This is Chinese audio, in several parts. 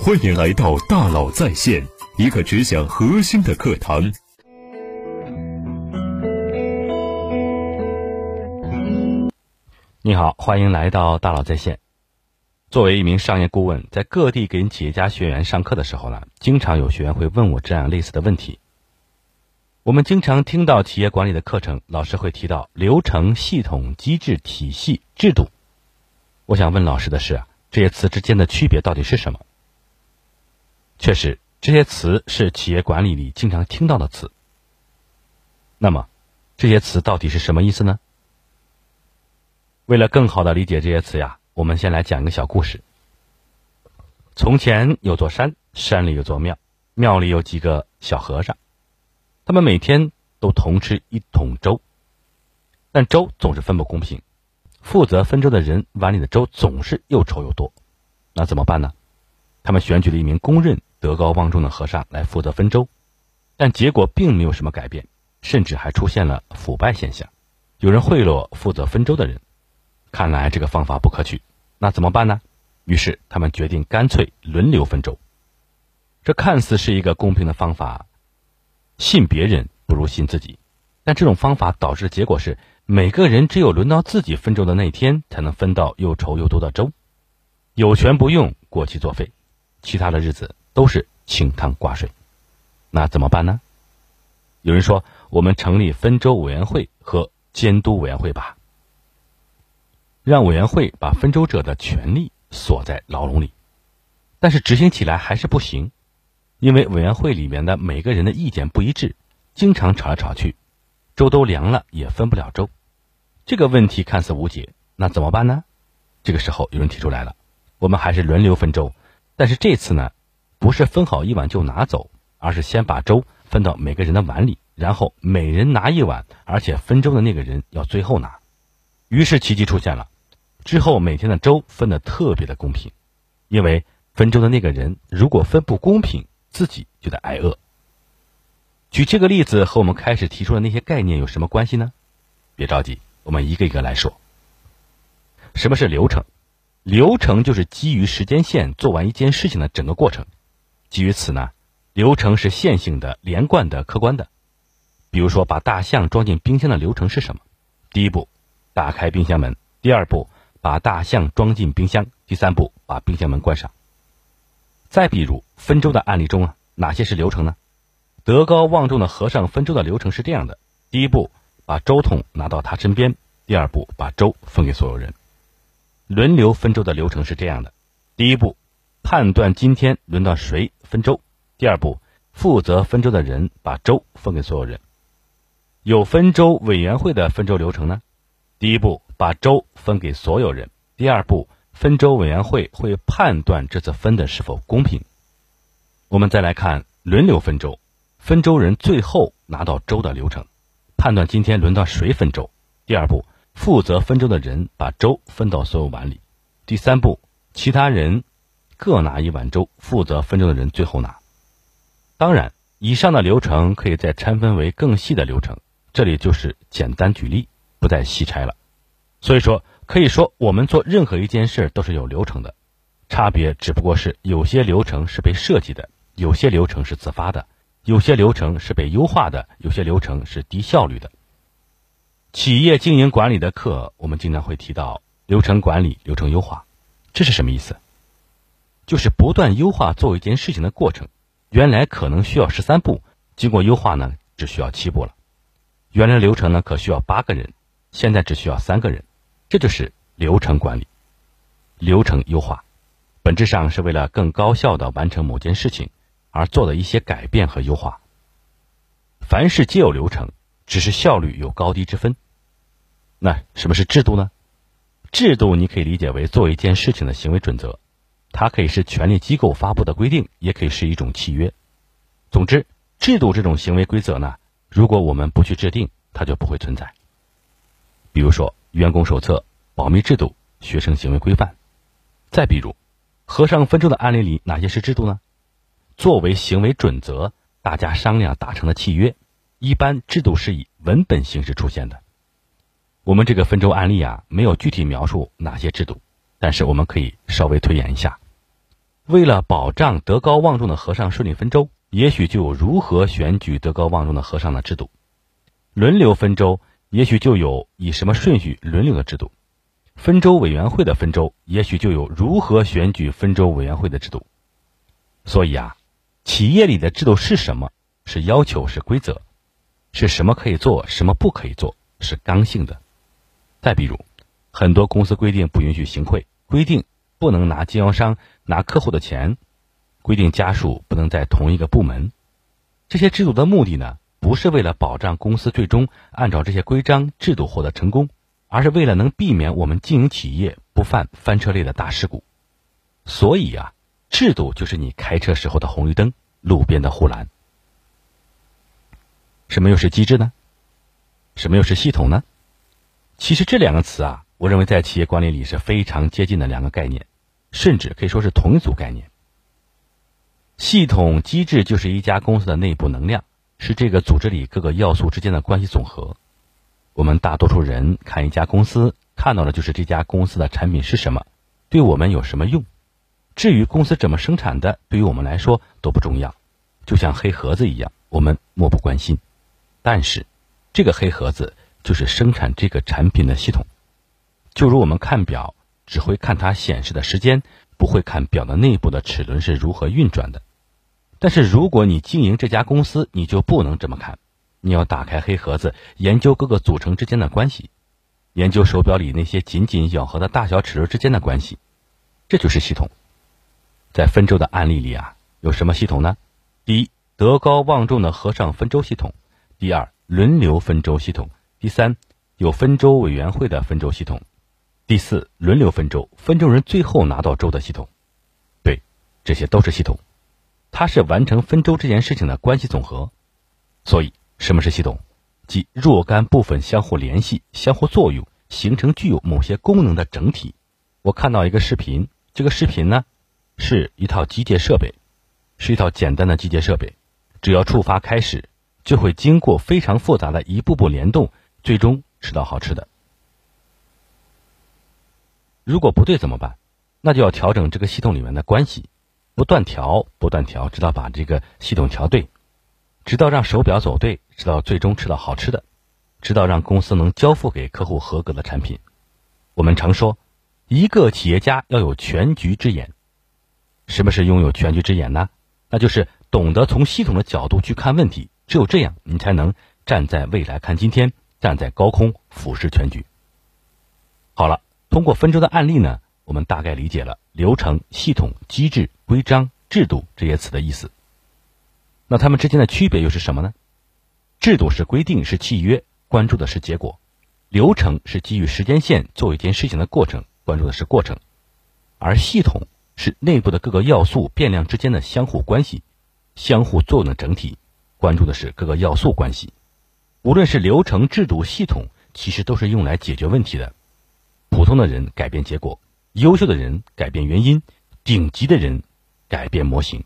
欢迎来到大佬在线，一个只讲核心的课堂。你好，欢迎来到大佬在线。作为一名商业顾问，在各地给企业家学员上课的时候呢，经常有学员会问我这样类似的问题。我们经常听到企业管理的课程，老师会提到流程、系统、机制、体系、制度。我想问老师的是，这些词之间的区别到底是什么？确实，这些词是企业管理里经常听到的词。那么，这些词到底是什么意思呢？为了更好的理解这些词呀。我们先来讲一个小故事。从前有座山，山里有座庙，庙里有几个小和尚，他们每天都同吃一桶粥，但粥总是分不公平，负责分粥的人碗里的粥总是又稠又多，那怎么办呢？他们选举了一名公认德高望重的和尚来负责分粥，但结果并没有什么改变，甚至还出现了腐败现象，有人贿赂负责分粥的人。看来这个方法不可取，那怎么办呢？于是他们决定干脆轮流分粥。这看似是一个公平的方法，信别人不如信自己。但这种方法导致的结果是，每个人只有轮到自己分粥的那天，才能分到又稠又多的粥，有权不用，过期作废，其他的日子都是清汤挂水。那怎么办呢？有人说，我们成立分粥委员会和监督委员会吧。让委员会把分粥者的权利锁在牢笼里，但是执行起来还是不行，因为委员会里面的每个人的意见不一致，经常吵来吵去，粥都凉了也分不了粥。这个问题看似无解，那怎么办呢？这个时候有人提出来了，我们还是轮流分粥，但是这次呢，不是分好一碗就拿走，而是先把粥分到每个人的碗里，然后每人拿一碗，而且分粥的那个人要最后拿。于是奇迹出现了。之后每天的粥分的特别的公平，因为分粥的那个人如果分不公平，自己就得挨饿。举这个例子和我们开始提出的那些概念有什么关系呢？别着急，我们一个一个来说。什么是流程？流程就是基于时间线做完一件事情的整个过程。基于此呢，流程是线性的、连贯的、客观的。比如说，把大象装进冰箱的流程是什么？第一步，打开冰箱门；第二步。把大象装进冰箱。第三步，把冰箱门关上。再比如分粥的案例中啊，哪些是流程呢？德高望重的和尚分粥的流程是这样的：第一步，把粥桶拿到他身边；第二步，把粥分给所有人。轮流分粥的流程是这样的：第一步，判断今天轮到谁分粥；第二步，负责分粥的人把粥分给所有人。有分粥委员会的分粥流程呢？第一步。把粥分给所有人。第二步，分粥委员会会判断这次分的是否公平。我们再来看轮流分粥，分粥人最后拿到粥的流程，判断今天轮到谁分粥。第二步，负责分粥的人把粥分到所有碗里。第三步，其他人各拿一碗粥，负责分粥的人最后拿。当然，以上的流程可以再拆分为更细的流程，这里就是简单举例，不再细拆了。所以说，可以说我们做任何一件事都是有流程的，差别只不过是有些流程是被设计的，有些流程是自发的，有些流程是被优化的，有些流程是低效率的。企业经营管理的课，我们经常会提到流程管理、流程优化，这是什么意思？就是不断优化做一件事情的过程。原来可能需要十三步，经过优化呢，只需要七步了。原来流程呢，可需要八个人，现在只需要三个人。这就是流程管理、流程优化，本质上是为了更高效的完成某件事情而做的一些改变和优化。凡事皆有流程，只是效率有高低之分。那什么是制度呢？制度你可以理解为做一件事情的行为准则，它可以是权力机构发布的规定，也可以是一种契约。总之，制度这种行为规则呢，如果我们不去制定，它就不会存在。比如说。员工手册、保密制度、学生行为规范。再比如，和尚分粥的案例里，哪些是制度呢？作为行为准则，大家商量达成的契约，一般制度是以文本形式出现的。我们这个分粥案例啊，没有具体描述哪些制度，但是我们可以稍微推演一下。为了保障德高望重的和尚顺利分州，也许就有如何选举德高望重的和尚的制度；轮流分州，也许就有以什么顺序轮流的制度；分州委员会的分州，也许就有如何选举分州委员会的制度。所以啊，企业里的制度是什么？是要求，是规则，是什么可以做，什么不可以做，是刚性的。再比如，很多公司规定不允许行贿，规定不能拿经销商、拿客户的钱，规定家属不能在同一个部门。这些制度的目的呢，不是为了保障公司最终按照这些规章制度获得成功，而是为了能避免我们经营企业不犯翻车类的大事故。所以啊。制度就是你开车时候的红绿灯，路边的护栏。什么又是机制呢？什么又是系统呢？其实这两个词啊，我认为在企业管理里是非常接近的两个概念，甚至可以说是同一组概念。系统机制就是一家公司的内部能量，是这个组织里各个要素之间的关系总和。我们大多数人看一家公司，看到的就是这家公司的产品是什么，对我们有什么用。至于公司怎么生产的，对于我们来说都不重要，就像黑盒子一样，我们漠不关心。但是，这个黑盒子就是生产这个产品的系统。就如我们看表，只会看它显示的时间，不会看表的内部的齿轮是如何运转的。但是，如果你经营这家公司，你就不能这么看。你要打开黑盒子，研究各个组成之间的关系，研究手表里那些紧紧咬合的大小齿轮之间的关系，这就是系统。在分州的案例里啊，有什么系统呢？第一，德高望重的和尚分州系统；第二，轮流分州系统；第三，有分州委员会的分州系统；第四，轮流分粥，分粥人最后拿到粥的系统。对，这些都是系统，它是完成分粥这件事情的关系总和。所以，什么是系统？即若干部分相互联系、相互作用，形成具有某些功能的整体。我看到一个视频，这个视频呢？是一套机械设备，是一套简单的机械设备，只要触发开始，就会经过非常复杂的一步步联动，最终吃到好吃的。如果不对怎么办？那就要调整这个系统里面的关系，不断调，不断调，直到把这个系统调对，直到让手表走对，直到最终吃到好吃的，直到让公司能交付给客户合格的产品。我们常说，一个企业家要有全局之眼。什么是拥有全局之眼呢？那就是懂得从系统的角度去看问题。只有这样，你才能站在未来看今天，站在高空俯视全局。好了，通过分州的案例呢，我们大概理解了流程、系统、机制、规章、制度这些词的意思。那它们之间的区别又是什么呢？制度是规定，是契约，关注的是结果；流程是基于时间线做一件事情的过程，关注的是过程；而系统。是内部的各个要素变量之间的相互关系、相互作用的整体，关注的是各个要素关系。无论是流程、制度、系统，其实都是用来解决问题的。普通的人改变结果，优秀的人改变原因，顶级的人改变模型。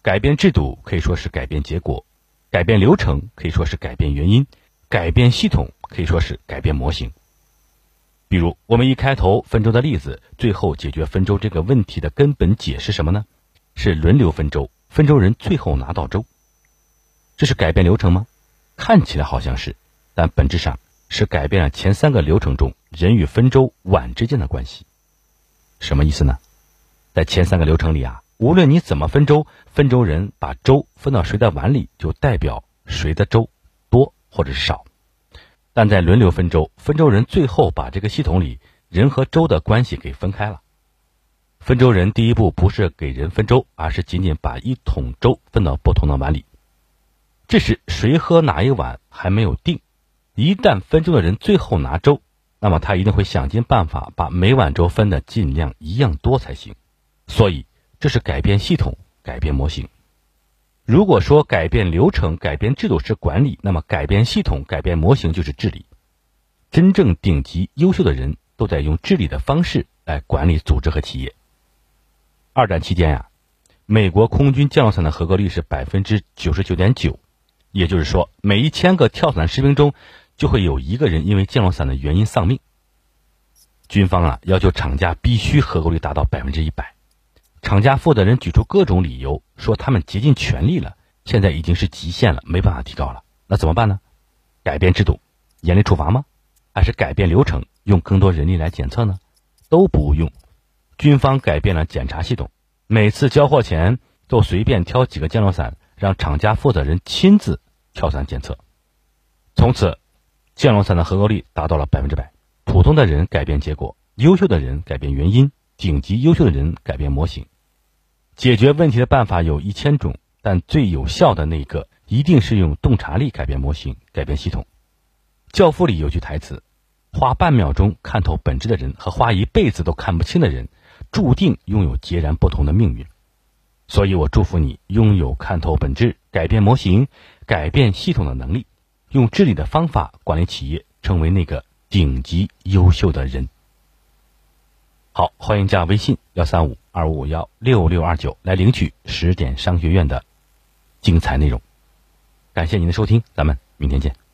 改变制度可以说是改变结果，改变流程可以说是改变原因，改变系统可以说是改变模型。比如，我们一开头分粥的例子，最后解决分粥这个问题的根本解是什么呢？是轮流分粥，分粥人最后拿到粥。这是改变流程吗？看起来好像是，但本质上是改变了前三个流程中人与分粥碗之间的关系。什么意思呢？在前三个流程里啊，无论你怎么分粥，分粥人把粥分到谁的碗里，就代表谁的粥多或者是少。但在轮流分粥，分粥人最后把这个系统里人和粥的关系给分开了。分粥人第一步不是给人分粥，而是仅仅把一桶粥分到不同的碗里。这时谁喝哪一碗还没有定。一旦分粥的人最后拿粥，那么他一定会想尽办法把每碗粥分的尽量一样多才行。所以这是改变系统，改变模型。如果说改变流程、改变制度是管理，那么改变系统、改变模型就是治理。真正顶级优秀的人都在用治理的方式来管理组织和企业。二战期间呀，美国空军降落伞的合格率是百分之九十九点九，也就是说，每一千个跳伞士兵中就会有一个人因为降落伞的原因丧命。军方啊要求厂家必须合格率达到百分之一百，厂家负责人举出各种理由，说他们竭尽全力了，现在已经是极限了，没办法提高了。那怎么办呢？改变制度，严厉处罚吗？还是改变流程，用更多人力来检测呢？都不用。军方改变了检查系统，每次交货前都随便挑几个降落伞，让厂家负责人亲自跳伞检测。从此，降落伞的合格率达到了百分之百。普通的人改变结果，优秀的人改变原因，顶级优秀的人改变模型。解决问题的办法有一千种，但最有效的那个一定是用洞察力改变模型、改变系统。教父里有句台词：“花半秒钟看透本质的人和花一辈子都看不清的人，注定拥有截然不同的命运。”所以我祝福你拥有看透本质、改变模型、改变系统的能力，用治理的方法管理企业，成为那个顶级优秀的人。好，欢迎加微信幺三五二五五幺六六二九来领取十点商学院的精彩内容。感谢您的收听，咱们明天见。